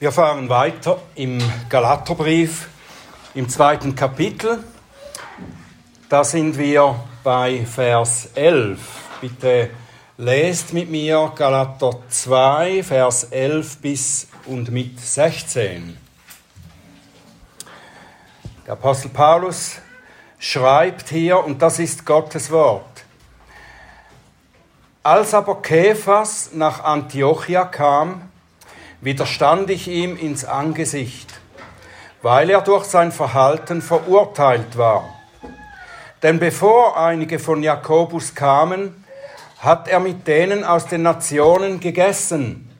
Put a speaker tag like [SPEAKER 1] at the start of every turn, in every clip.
[SPEAKER 1] Wir fahren weiter im Galaterbrief im zweiten Kapitel. Da sind wir bei Vers 11. Bitte lest mit mir Galater 2, Vers 11 bis und mit 16. Der Apostel Paulus schreibt hier, und das ist Gottes Wort. Als aber Kephas nach Antiochia kam, widerstand ich ihm ins Angesicht, weil er durch sein Verhalten verurteilt war. Denn bevor einige von Jakobus kamen, hat er mit denen aus den Nationen gegessen.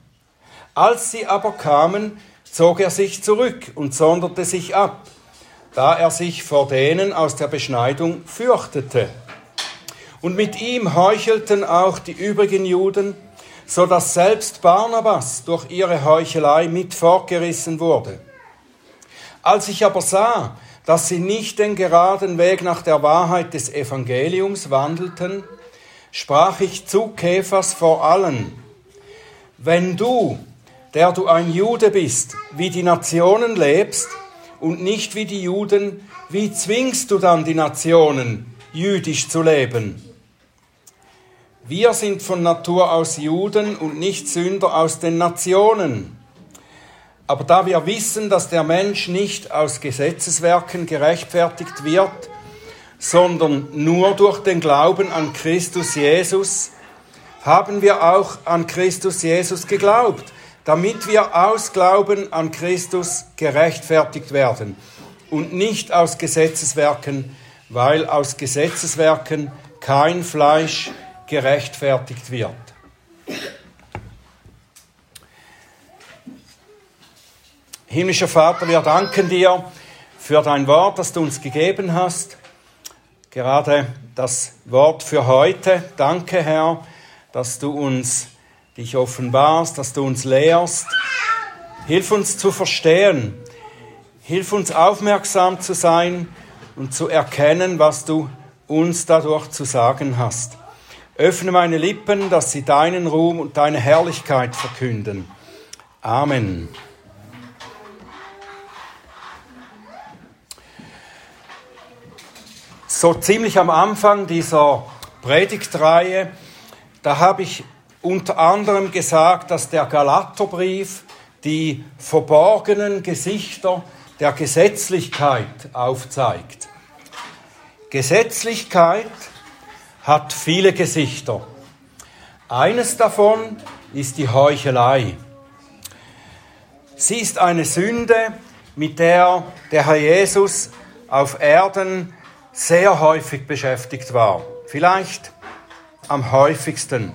[SPEAKER 1] Als sie aber kamen, zog er sich zurück und sonderte sich ab, da er sich vor denen aus der Beschneidung fürchtete. Und mit ihm heuchelten auch die übrigen Juden, so dass selbst Barnabas durch ihre Heuchelei mit fortgerissen wurde. Als ich aber sah, dass sie nicht den geraden Weg nach der Wahrheit des Evangeliums wandelten, sprach ich zu Käfers vor allen, wenn du, der du ein Jude bist, wie die Nationen lebst und nicht wie die Juden, wie zwingst du dann die Nationen, jüdisch zu leben? Wir sind von Natur aus Juden und nicht Sünder aus den Nationen. Aber da wir wissen, dass der Mensch nicht aus Gesetzeswerken gerechtfertigt wird, sondern nur durch den Glauben an Christus Jesus, haben wir auch an Christus Jesus geglaubt, damit wir aus Glauben an Christus gerechtfertigt werden und nicht aus Gesetzeswerken, weil aus Gesetzeswerken kein Fleisch gerechtfertigt wird. Himmlischer Vater, wir danken dir für dein Wort, das du uns gegeben hast. Gerade das Wort für heute. Danke, Herr, dass du uns dich offenbarst, dass du uns lehrst. Hilf uns zu verstehen. Hilf uns aufmerksam zu sein und zu erkennen, was du uns dadurch zu sagen hast. Öffne meine Lippen, dass sie deinen Ruhm und deine Herrlichkeit verkünden. Amen. So ziemlich am Anfang dieser Predigtreihe, da habe ich unter anderem gesagt, dass der Galaterbrief die verborgenen Gesichter der Gesetzlichkeit aufzeigt. Gesetzlichkeit hat viele Gesichter. Eines davon ist die Heuchelei. Sie ist eine Sünde, mit der der Herr Jesus auf Erden sehr häufig beschäftigt war. Vielleicht am häufigsten.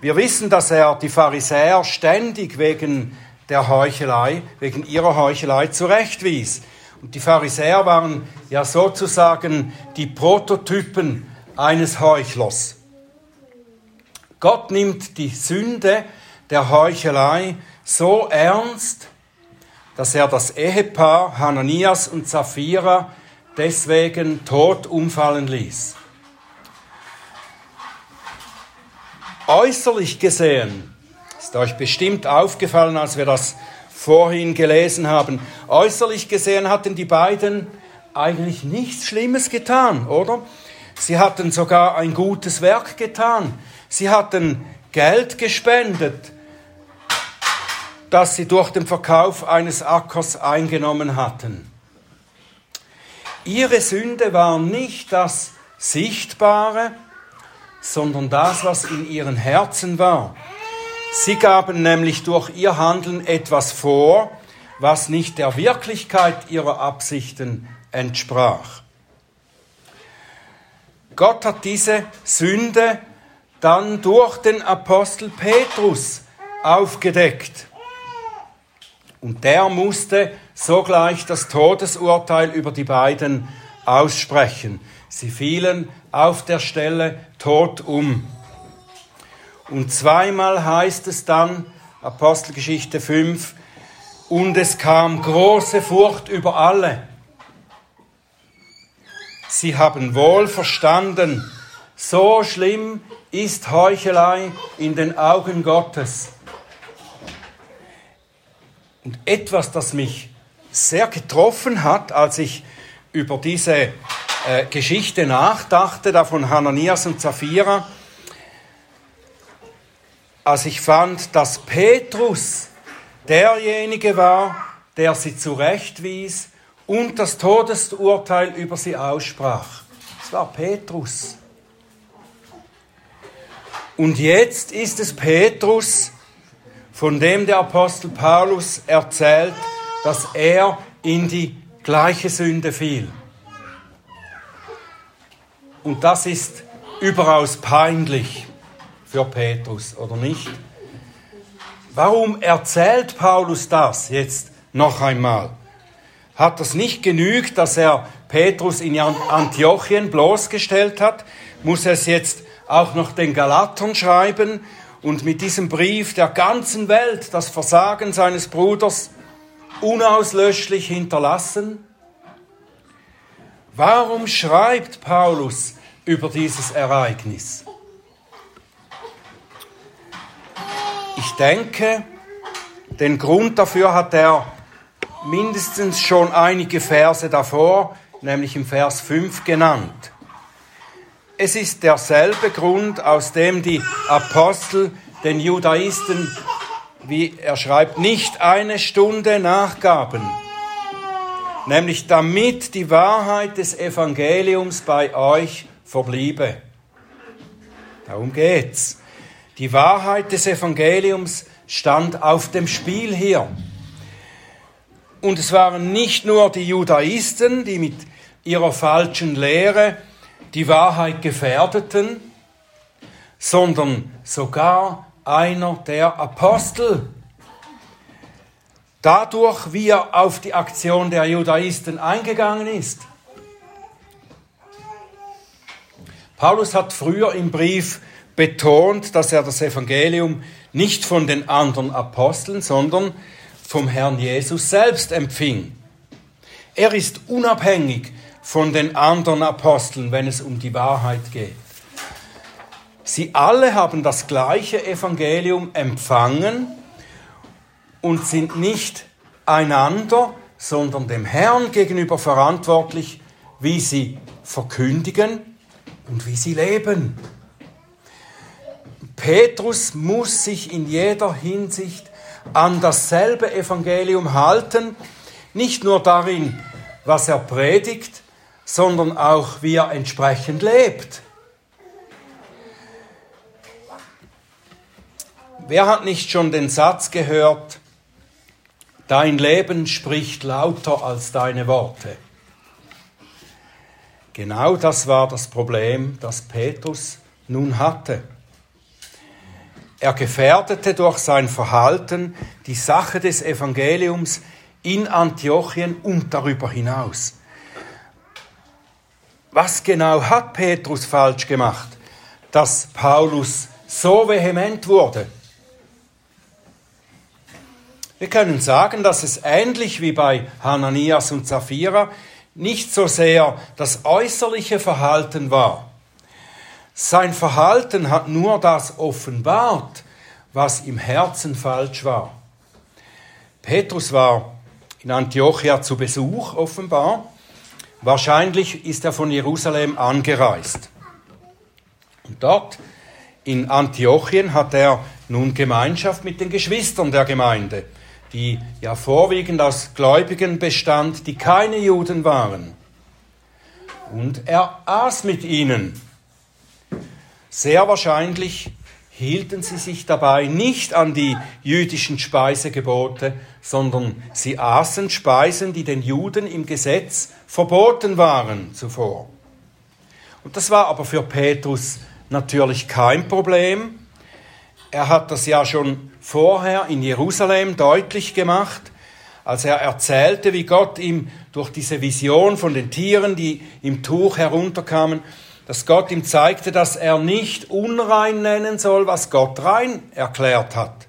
[SPEAKER 1] Wir wissen, dass er die Pharisäer ständig wegen der Heuchelei, wegen ihrer Heuchelei zurechtwies. Und die Pharisäer waren ja sozusagen die Prototypen eines Heuchlers. Gott nimmt die Sünde der Heuchelei so ernst, dass er das Ehepaar Hananias und Sapphira deswegen tot umfallen ließ. Äußerlich gesehen, ist euch bestimmt aufgefallen, als wir das vorhin gelesen haben, äußerlich gesehen hatten die beiden eigentlich nichts Schlimmes getan, oder? Sie hatten sogar ein gutes Werk getan. Sie hatten Geld gespendet, das sie durch den Verkauf eines Ackers eingenommen hatten. Ihre Sünde war nicht das Sichtbare, sondern das, was in ihren Herzen war. Sie gaben nämlich durch ihr Handeln etwas vor, was nicht der Wirklichkeit ihrer Absichten entsprach. Gott hat diese Sünde dann durch den Apostel Petrus aufgedeckt. Und der musste sogleich das Todesurteil über die beiden aussprechen. Sie fielen auf der Stelle tot um. Und zweimal heißt es dann, Apostelgeschichte 5, und es kam große Furcht über alle. Sie haben wohl verstanden, so schlimm ist Heuchelei in den Augen Gottes. Und etwas, das mich sehr getroffen hat, als ich über diese äh, Geschichte nachdachte, da von Hananias und Sapphira, als ich fand, dass Petrus derjenige war, der sie zurechtwies und das Todesurteil über sie aussprach. Es war Petrus. Und jetzt ist es Petrus, von dem der Apostel Paulus erzählt, dass er in die gleiche Sünde fiel. Und das ist überaus peinlich für Petrus, oder nicht? Warum erzählt Paulus das jetzt noch einmal? Hat das nicht genügt, dass er Petrus in Antiochien bloßgestellt hat? Muss er es jetzt auch noch den Galatern schreiben und mit diesem Brief der ganzen Welt das Versagen seines Bruders unauslöschlich hinterlassen? Warum schreibt Paulus über dieses Ereignis? Ich denke, den Grund dafür hat er mindestens schon einige Verse davor, nämlich im Vers 5 genannt. Es ist derselbe Grund, aus dem die Apostel den Judaisten, wie er schreibt, nicht eine Stunde nachgaben, nämlich damit die Wahrheit des Evangeliums bei euch verbliebe. Darum geht's. Die Wahrheit des Evangeliums stand auf dem Spiel hier. Und es waren nicht nur die Judaisten, die mit ihrer falschen Lehre die Wahrheit gefährdeten, sondern sogar einer der Apostel. Dadurch, wie er auf die Aktion der Judaisten eingegangen ist. Paulus hat früher im Brief betont, dass er das Evangelium nicht von den anderen Aposteln, sondern vom Herrn Jesus selbst empfing. Er ist unabhängig von den anderen Aposteln, wenn es um die Wahrheit geht. Sie alle haben das gleiche Evangelium empfangen und sind nicht einander, sondern dem Herrn gegenüber verantwortlich, wie sie verkündigen und wie sie leben. Petrus muss sich in jeder Hinsicht an dasselbe Evangelium halten, nicht nur darin, was er predigt, sondern auch wie er entsprechend lebt. Wer hat nicht schon den Satz gehört, dein Leben spricht lauter als deine Worte? Genau das war das Problem, das Petrus nun hatte. Er gefährdete durch sein Verhalten die Sache des Evangeliums in Antiochien und darüber hinaus. Was genau hat Petrus falsch gemacht, dass Paulus so vehement wurde? Wir können sagen, dass es ähnlich wie bei Hananias und Sapphira nicht so sehr das äußerliche Verhalten war. Sein Verhalten hat nur das offenbart, was im Herzen falsch war. Petrus war in Antiochia zu Besuch offenbar Wahrscheinlich ist er von Jerusalem angereist. Und dort in Antiochien hat er nun Gemeinschaft mit den Geschwistern der Gemeinde, die ja vorwiegend aus Gläubigen bestand, die keine Juden waren. Und er aß mit ihnen. Sehr wahrscheinlich hielten sie sich dabei nicht an die jüdischen Speisegebote, sondern sie aßen Speisen, die den Juden im Gesetz verboten waren zuvor. Und das war aber für Petrus natürlich kein Problem. Er hat das ja schon vorher in Jerusalem deutlich gemacht, als er erzählte, wie Gott ihm durch diese Vision von den Tieren, die im Tuch herunterkamen, dass Gott ihm zeigte, dass er nicht unrein nennen soll, was Gott rein erklärt hat.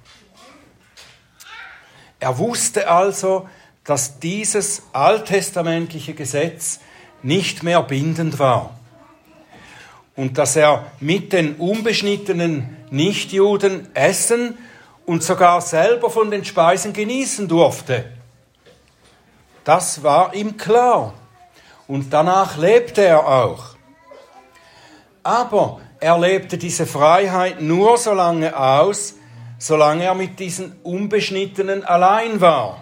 [SPEAKER 1] Er wusste also, dass dieses alttestamentliche Gesetz nicht mehr bindend war und dass er mit den unbeschnittenen Nichtjuden essen und sogar selber von den Speisen genießen durfte. Das war ihm klar. Und danach lebte er auch. Aber er lebte diese Freiheit nur so lange aus, solange er mit diesen Unbeschnittenen allein war.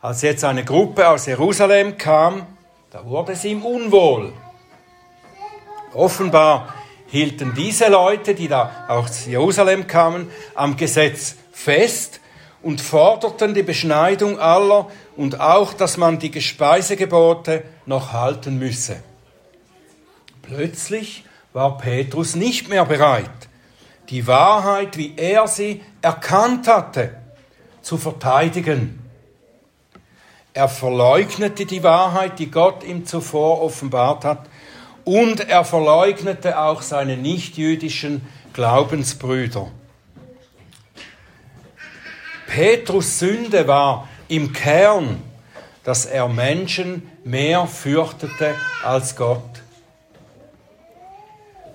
[SPEAKER 1] Als jetzt eine Gruppe aus Jerusalem kam, da wurde es ihm unwohl. Offenbar hielten diese Leute, die da aus Jerusalem kamen, am Gesetz fest und forderten die Beschneidung aller und auch, dass man die Speisegebote noch halten müsse. Plötzlich war Petrus nicht mehr bereit, die Wahrheit, wie er sie erkannt hatte, zu verteidigen. Er verleugnete die Wahrheit, die Gott ihm zuvor offenbart hat, und er verleugnete auch seine nichtjüdischen Glaubensbrüder. Petrus Sünde war im Kern, dass er Menschen mehr fürchtete als Gott.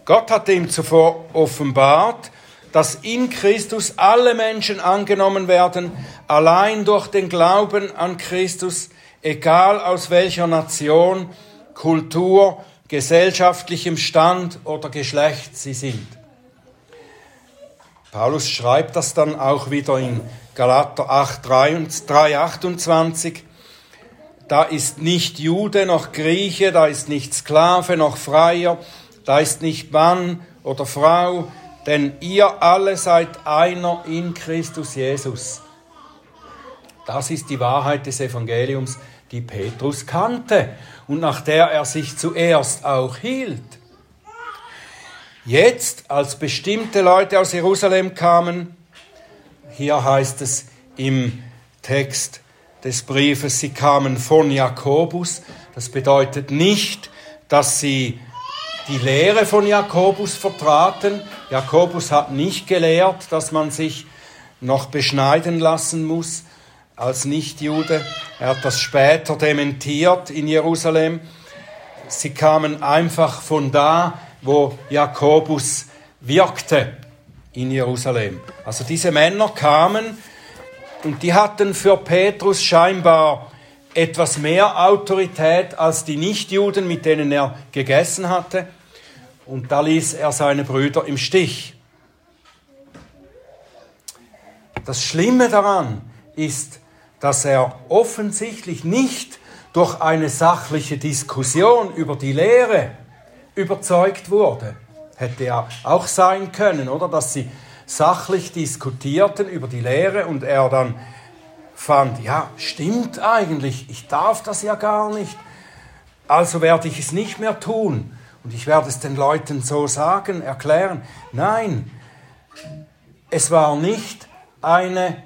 [SPEAKER 1] Gott hatte ihm zuvor offenbart, dass in Christus alle Menschen angenommen werden, allein durch den Glauben an Christus, egal aus welcher Nation, Kultur, gesellschaftlichem Stand oder Geschlecht sie sind. Paulus schreibt das dann auch wieder in Galater 8, 3, 28. Da ist nicht Jude noch Grieche, da ist nicht Sklave noch Freier, da ist nicht Mann oder Frau, denn ihr alle seid einer in Christus Jesus. Das ist die Wahrheit des Evangeliums, die Petrus kannte und nach der er sich zuerst auch hielt. Jetzt, als bestimmte Leute aus Jerusalem kamen, hier heißt es im Text des Briefes, sie kamen von Jakobus. Das bedeutet nicht, dass sie die Lehre von Jakobus vertraten. Jakobus hat nicht gelehrt, dass man sich noch beschneiden lassen muss, als Nichtjude. Er hat das später dementiert in Jerusalem. Sie kamen einfach von da, wo Jakobus wirkte in Jerusalem. Also diese Männer kamen und die hatten für Petrus scheinbar etwas mehr Autorität als die Nichtjuden, mit denen er gegessen hatte. Und da ließ er seine Brüder im Stich. Das Schlimme daran ist, dass er offensichtlich nicht durch eine sachliche Diskussion über die Lehre überzeugt wurde. Hätte ja auch sein können, oder? Dass sie sachlich diskutierten über die Lehre und er dann fand, ja, stimmt eigentlich, ich darf das ja gar nicht. Also werde ich es nicht mehr tun und ich werde es den Leuten so sagen, erklären. Nein, es war nicht eine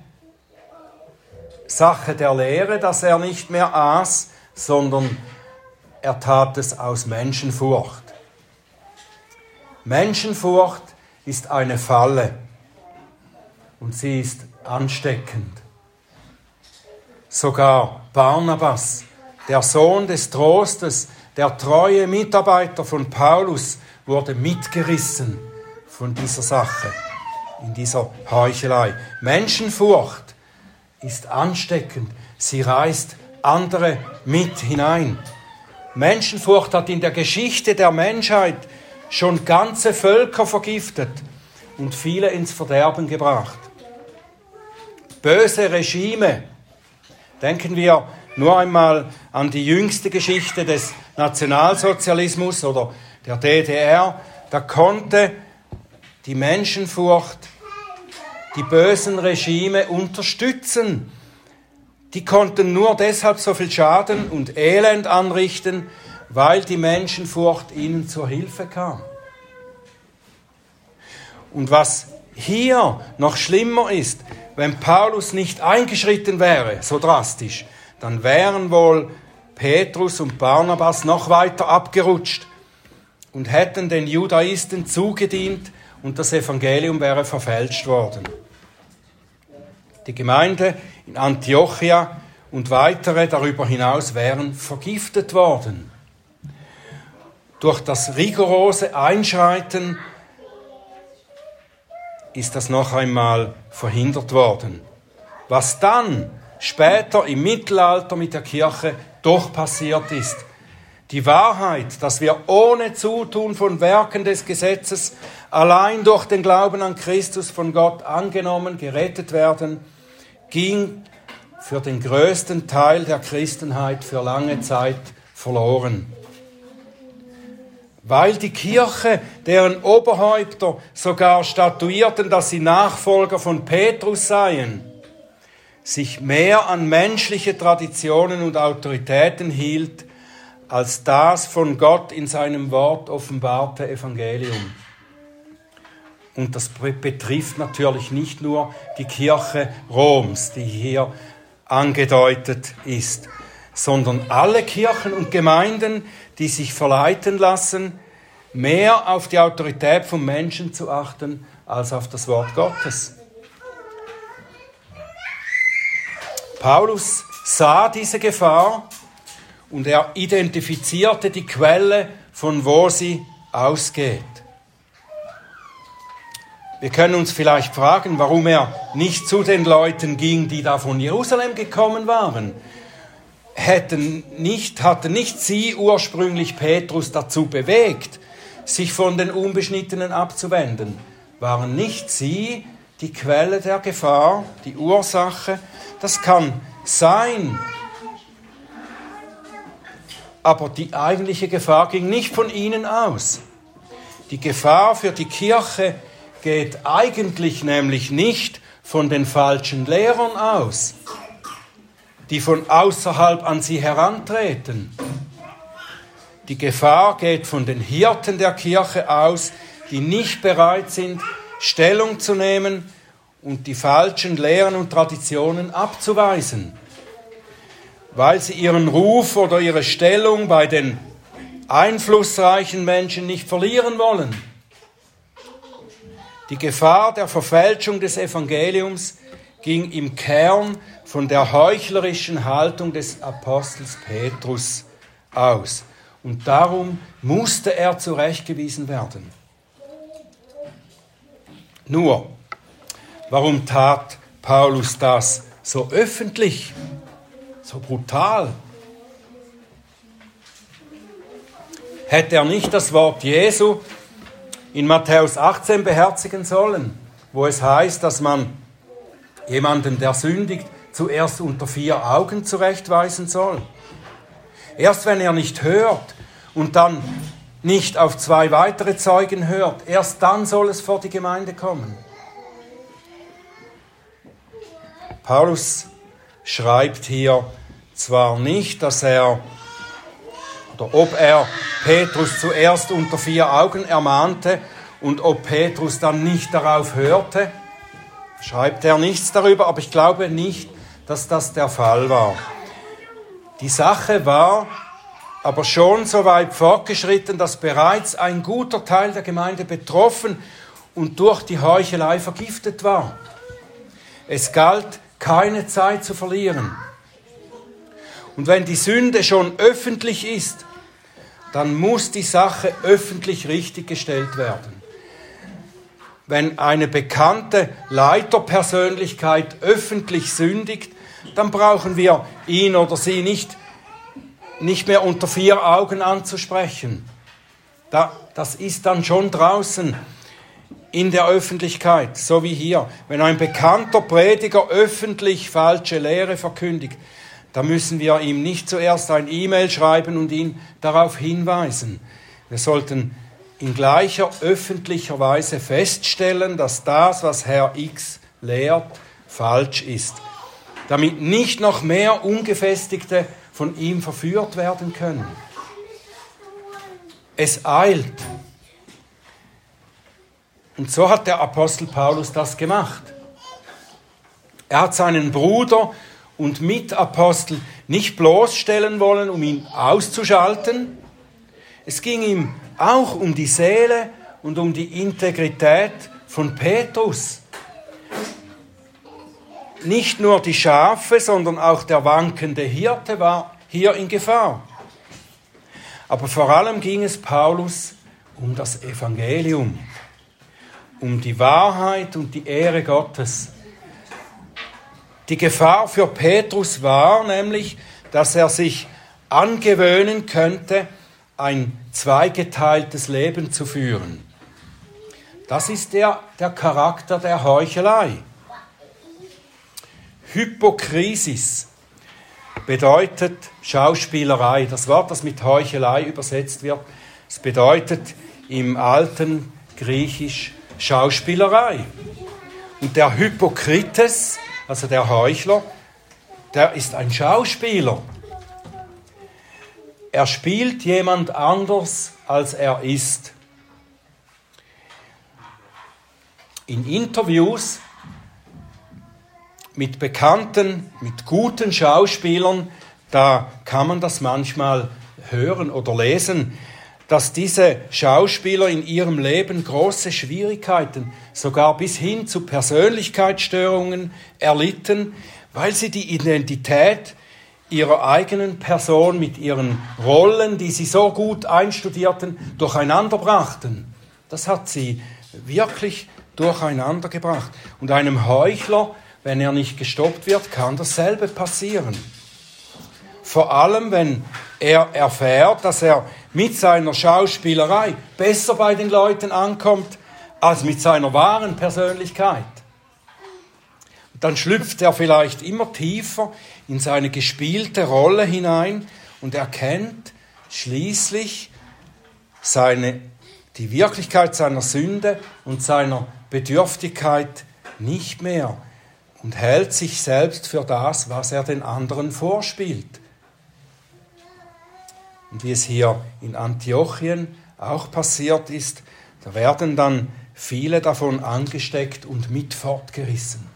[SPEAKER 1] Sache der Lehre, dass er nicht mehr aß, sondern er tat es aus Menschenfurcht. Menschenfurcht ist eine Falle und sie ist ansteckend. Sogar Barnabas, der Sohn des Trostes, der treue Mitarbeiter von Paulus, wurde mitgerissen von dieser Sache, in dieser Heuchelei. Menschenfurcht ist ansteckend. Sie reißt andere mit hinein. Menschenfurcht hat in der Geschichte der Menschheit schon ganze Völker vergiftet und viele ins Verderben gebracht. Böse Regime. Denken wir nur einmal an die jüngste Geschichte des Nationalsozialismus oder der DDR. Da konnte die Menschenfurcht die bösen Regime unterstützen. Die konnten nur deshalb so viel Schaden und Elend anrichten, weil die Menschenfurcht ihnen zur Hilfe kam. Und was hier noch schlimmer ist, wenn Paulus nicht eingeschritten wäre, so drastisch, dann wären wohl Petrus und Barnabas noch weiter abgerutscht und hätten den Judaisten zugedient und das Evangelium wäre verfälscht worden. Die Gemeinde in Antiochia und weitere darüber hinaus wären vergiftet worden. Durch das rigorose Einschreiten ist das noch einmal verhindert worden. Was dann später im Mittelalter mit der Kirche doch passiert ist. Die Wahrheit, dass wir ohne Zutun von Werken des Gesetzes allein durch den Glauben an Christus von Gott angenommen, gerettet werden, ging für den größten Teil der Christenheit für lange Zeit verloren. Weil die Kirche, deren Oberhäupter sogar statuierten, dass sie Nachfolger von Petrus seien, sich mehr an menschliche Traditionen und Autoritäten hielt, als das von Gott in seinem Wort offenbarte Evangelium. Und das betrifft natürlich nicht nur die Kirche Roms, die hier angedeutet ist, sondern alle Kirchen und Gemeinden, die sich verleiten lassen, mehr auf die Autorität von Menschen zu achten als auf das Wort Gottes. Paulus sah diese Gefahr und er identifizierte die Quelle, von wo sie ausgeht. Wir können uns vielleicht fragen, warum er nicht zu den Leuten ging, die da von Jerusalem gekommen waren. Hätten nicht, hatten nicht sie ursprünglich Petrus dazu bewegt, sich von den Unbeschnittenen abzuwenden? Waren nicht sie die Quelle der Gefahr, die Ursache, das kann sein. Aber die eigentliche Gefahr ging nicht von ihnen aus. Die Gefahr für die Kirche geht eigentlich nämlich nicht von den falschen Lehrern aus, die von außerhalb an sie herantreten. Die Gefahr geht von den Hirten der Kirche aus, die nicht bereit sind, Stellung zu nehmen und die falschen Lehren und Traditionen abzuweisen, weil sie ihren Ruf oder ihre Stellung bei den einflussreichen Menschen nicht verlieren wollen. Die Gefahr der Verfälschung des Evangeliums ging im Kern von der heuchlerischen Haltung des Apostels Petrus aus. Und darum musste er zurechtgewiesen werden. Nur, Warum tat Paulus das so öffentlich, so brutal? Hätte er nicht das Wort Jesu in Matthäus 18 beherzigen sollen, wo es heißt, dass man jemanden, der sündigt, zuerst unter vier Augen zurechtweisen soll? Erst wenn er nicht hört und dann nicht auf zwei weitere Zeugen hört, erst dann soll es vor die Gemeinde kommen. Paulus schreibt hier zwar nicht, dass er oder ob er Petrus zuerst unter vier Augen ermahnte und ob Petrus dann nicht darauf hörte, schreibt er nichts darüber, aber ich glaube nicht, dass das der Fall war. Die Sache war aber schon so weit fortgeschritten, dass bereits ein guter Teil der Gemeinde betroffen und durch die Heuchelei vergiftet war. Es galt keine Zeit zu verlieren. Und wenn die Sünde schon öffentlich ist, dann muss die Sache öffentlich richtig gestellt werden. Wenn eine bekannte Leiterpersönlichkeit öffentlich sündigt, dann brauchen wir ihn oder sie nicht, nicht mehr unter vier Augen anzusprechen. das ist dann schon draußen in der Öffentlichkeit, so wie hier. Wenn ein bekannter Prediger öffentlich falsche Lehre verkündigt, da müssen wir ihm nicht zuerst ein E-Mail schreiben und ihn darauf hinweisen. Wir sollten in gleicher öffentlicher Weise feststellen, dass das, was Herr X lehrt, falsch ist, damit nicht noch mehr Ungefestigte von ihm verführt werden können. Es eilt. Und so hat der Apostel Paulus das gemacht. Er hat seinen Bruder und Mitapostel nicht bloßstellen wollen, um ihn auszuschalten. Es ging ihm auch um die Seele und um die Integrität von Petrus. Nicht nur die Schafe, sondern auch der wankende Hirte war hier in Gefahr. Aber vor allem ging es Paulus um das Evangelium um die Wahrheit und die Ehre Gottes. Die Gefahr für Petrus war nämlich, dass er sich angewöhnen könnte, ein zweigeteiltes Leben zu führen. Das ist der, der Charakter der Heuchelei. Hypokrisis bedeutet Schauspielerei. Das Wort, das mit Heuchelei übersetzt wird, es bedeutet im alten Griechisch Schauspielerei. Und der Hypokrites, also der Heuchler, der ist ein Schauspieler. Er spielt jemand anders, als er ist. In Interviews mit bekannten, mit guten Schauspielern, da kann man das manchmal hören oder lesen, dass diese Schauspieler in ihrem Leben große Schwierigkeiten, sogar bis hin zu Persönlichkeitsstörungen erlitten, weil sie die Identität ihrer eigenen Person mit ihren Rollen, die sie so gut einstudierten, durcheinander brachten. Das hat sie wirklich durcheinander gebracht. Und einem Heuchler, wenn er nicht gestoppt wird, kann dasselbe passieren. Vor allem, wenn er erfährt, dass er mit seiner Schauspielerei besser bei den Leuten ankommt als mit seiner wahren Persönlichkeit. Und dann schlüpft er vielleicht immer tiefer in seine gespielte Rolle hinein und erkennt schließlich seine, die Wirklichkeit seiner Sünde und seiner Bedürftigkeit nicht mehr und hält sich selbst für das, was er den anderen vorspielt. Und wie es hier in Antiochien auch passiert ist, da werden dann viele davon angesteckt und mit fortgerissen.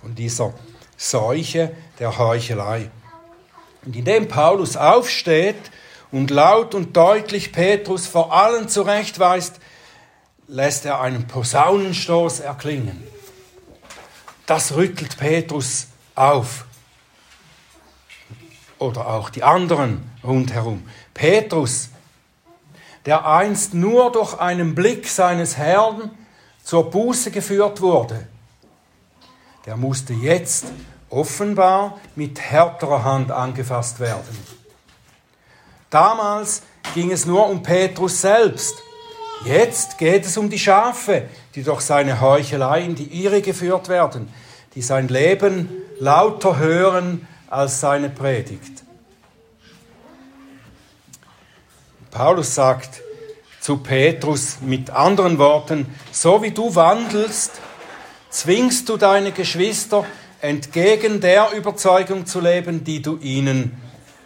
[SPEAKER 1] Von dieser Seuche der Heuchelei. Und indem Paulus aufsteht und laut und deutlich Petrus vor allen zurechtweist, lässt er einen Posaunenstoß erklingen. Das rüttelt Petrus auf. Oder auch die anderen rundherum. Petrus, der einst nur durch einen Blick seines Herrn zur Buße geführt wurde, der musste jetzt offenbar mit härterer Hand angefasst werden. Damals ging es nur um Petrus selbst. Jetzt geht es um die Schafe, die durch seine Heuchelei in die Irre geführt werden, die sein Leben lauter hören als seine Predigt. Paulus sagt zu Petrus mit anderen Worten, so wie du wandelst, zwingst du deine Geschwister entgegen der Überzeugung zu leben, die du ihnen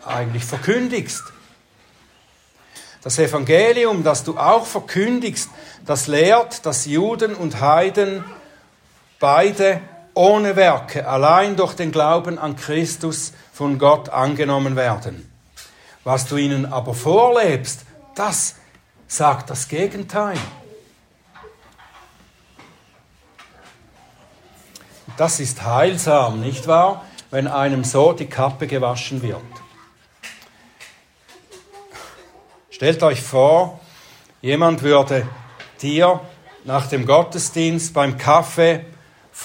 [SPEAKER 1] eigentlich verkündigst. Das Evangelium, das du auch verkündigst, das lehrt, dass Juden und Heiden beide ohne Werke, allein durch den Glauben an Christus von Gott angenommen werden. Was du ihnen aber vorlebst, das sagt das Gegenteil. Das ist heilsam, nicht wahr? Wenn einem so die Kappe gewaschen wird. Stellt euch vor, jemand würde dir nach dem Gottesdienst beim Kaffee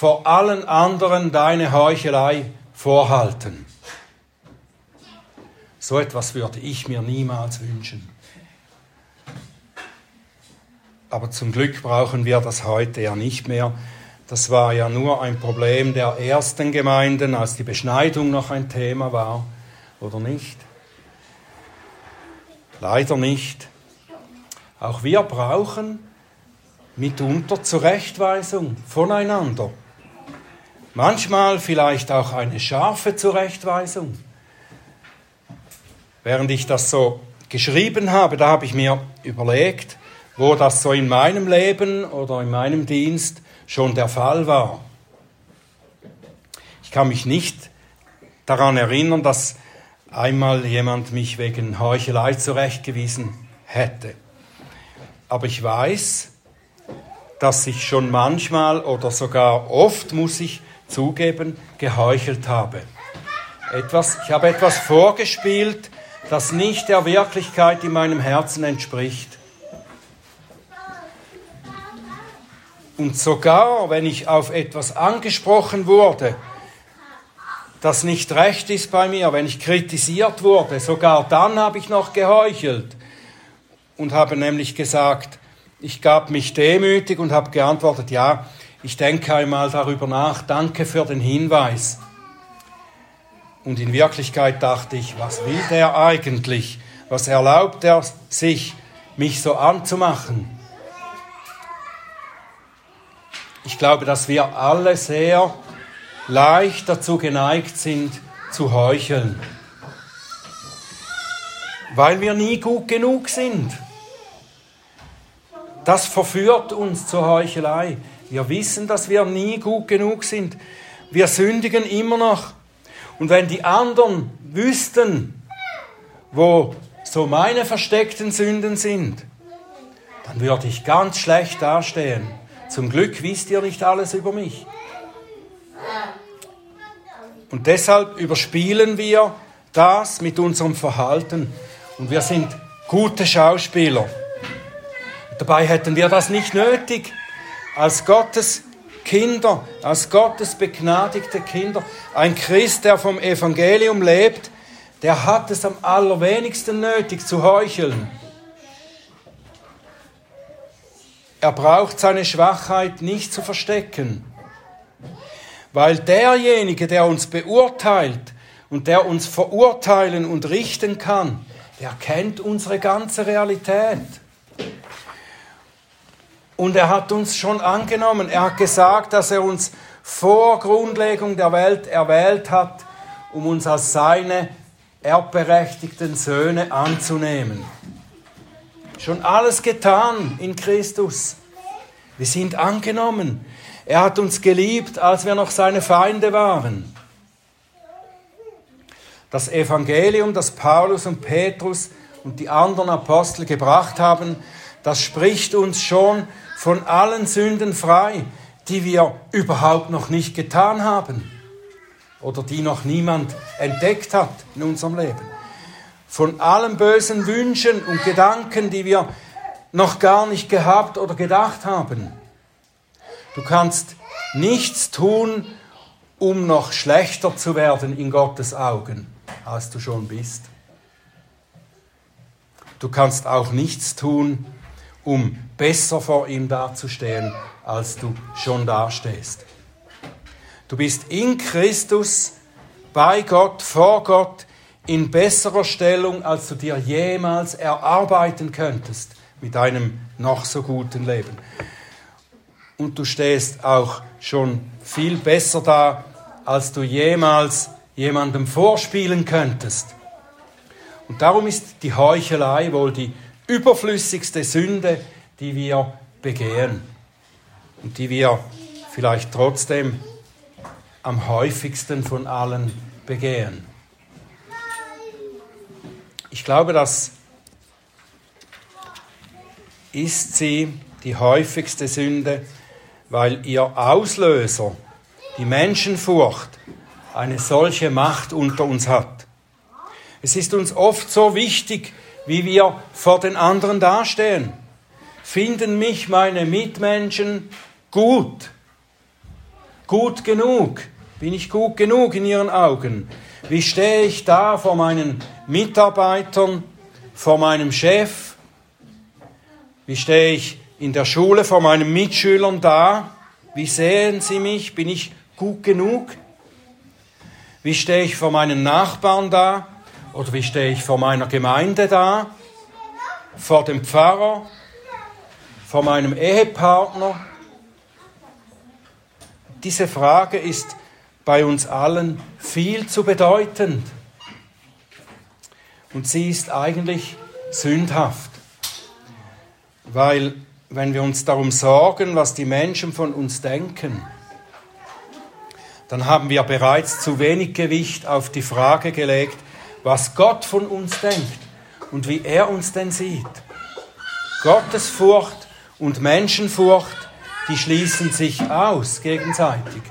[SPEAKER 1] vor allen anderen deine Heuchelei vorhalten. So etwas würde ich mir niemals wünschen. Aber zum Glück brauchen wir das heute ja nicht mehr. Das war ja nur ein Problem der ersten Gemeinden, als die Beschneidung noch ein Thema war, oder nicht? Leider nicht. Auch wir brauchen mitunter Zurechtweisung voneinander. Manchmal vielleicht auch eine scharfe Zurechtweisung. Während ich das so geschrieben habe, da habe ich mir überlegt, wo das so in meinem Leben oder in meinem Dienst schon der Fall war. Ich kann mich nicht daran erinnern, dass einmal jemand mich wegen Heuchelei zurechtgewiesen hätte. Aber ich weiß, dass ich schon manchmal oder sogar oft, muss ich zugeben, geheuchelt habe. Etwas, ich habe etwas vorgespielt, das nicht der Wirklichkeit in meinem Herzen entspricht. Und sogar, wenn ich auf etwas angesprochen wurde, das nicht recht ist bei mir, wenn ich kritisiert wurde, sogar dann habe ich noch geheuchelt und habe nämlich gesagt, ich gab mich demütig und habe geantwortet, ja, ich denke einmal darüber nach, danke für den Hinweis. Und in Wirklichkeit dachte ich, was will der eigentlich? Was erlaubt er sich, mich so anzumachen? Ich glaube, dass wir alle sehr leicht dazu geneigt sind, zu heucheln, weil wir nie gut genug sind. Das verführt uns zur Heuchelei. Wir wissen, dass wir nie gut genug sind. Wir sündigen immer noch. Und wenn die anderen wüssten, wo so meine versteckten Sünden sind, dann würde ich ganz schlecht dastehen. Zum Glück wisst ihr nicht alles über mich. Und deshalb überspielen wir das mit unserem Verhalten. Und wir sind gute Schauspieler. Dabei hätten wir das nicht nötig. Als Gottes Kinder, als Gottes begnadigte Kinder, ein Christ, der vom Evangelium lebt, der hat es am allerwenigsten nötig zu heucheln. Er braucht seine Schwachheit nicht zu verstecken, weil derjenige, der uns beurteilt und der uns verurteilen und richten kann, der kennt unsere ganze Realität. Und er hat uns schon angenommen. Er hat gesagt, dass er uns vor Grundlegung der Welt erwählt hat, um uns als seine erbberechtigten Söhne anzunehmen. Schon alles getan in Christus. Wir sind angenommen. Er hat uns geliebt, als wir noch seine Feinde waren. Das Evangelium, das Paulus und Petrus und die anderen Apostel gebracht haben, das spricht uns schon von allen Sünden frei, die wir überhaupt noch nicht getan haben oder die noch niemand entdeckt hat in unserem Leben von allen bösen Wünschen und Gedanken, die wir noch gar nicht gehabt oder gedacht haben. Du kannst nichts tun, um noch schlechter zu werden in Gottes Augen, als du schon bist. Du kannst auch nichts tun, um besser vor ihm dazustehen, als du schon dastehst. Du bist in Christus, bei Gott, vor Gott, in besserer Stellung, als du dir jemals erarbeiten könntest mit einem noch so guten Leben. Und du stehst auch schon viel besser da, als du jemals jemandem vorspielen könntest. Und darum ist die Heuchelei wohl die überflüssigste Sünde, die wir begehen und die wir vielleicht trotzdem am häufigsten von allen begehen. Ich glaube, das ist sie die häufigste Sünde, weil ihr Auslöser, die Menschenfurcht, eine solche Macht unter uns hat. Es ist uns oft so wichtig, wie wir vor den anderen dastehen. Finden mich meine Mitmenschen gut? Gut genug? Bin ich gut genug in ihren Augen? Wie stehe ich da vor meinen Mitarbeitern, vor meinem Chef? Wie stehe ich in der Schule vor meinen Mitschülern da? Wie sehen sie mich? Bin ich gut genug? Wie stehe ich vor meinen Nachbarn da? Oder wie stehe ich vor meiner Gemeinde da? Vor dem Pfarrer? Vor meinem Ehepartner? Diese Frage ist bei uns allen viel zu bedeutend. Und sie ist eigentlich sündhaft, weil wenn wir uns darum sorgen, was die Menschen von uns denken, dann haben wir bereits zu wenig Gewicht auf die Frage gelegt, was Gott von uns denkt und wie er uns denn sieht. Gottesfurcht und Menschenfurcht, die schließen sich aus gegenseitig.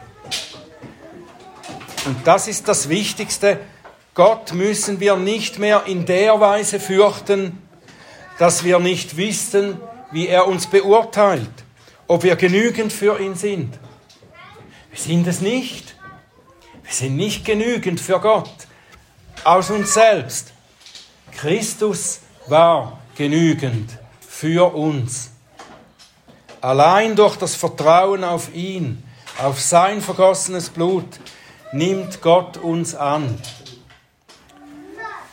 [SPEAKER 1] Und das ist das Wichtigste. Gott müssen wir nicht mehr in der Weise fürchten, dass wir nicht wissen, wie er uns beurteilt ob wir genügend für ihn sind. Wir sind es nicht. Wir sind nicht genügend für Gott aus uns selbst. Christus war genügend für uns. Allein durch das Vertrauen auf ihn, auf sein vergossenes Blut, nimmt Gott uns an.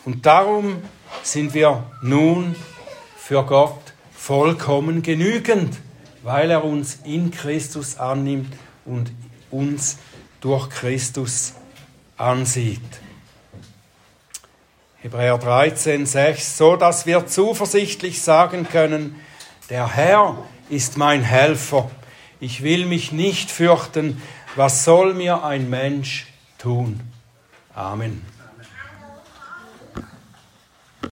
[SPEAKER 1] Und darum sind wir nun für Gott vollkommen genügend, weil er uns in Christus annimmt und uns durch Christus ansieht. Hebräer 13, 6, so dass wir zuversichtlich sagen können, der Herr ist mein Helfer. Ich will mich nicht fürchten. Was soll mir ein Mensch tun? Amen.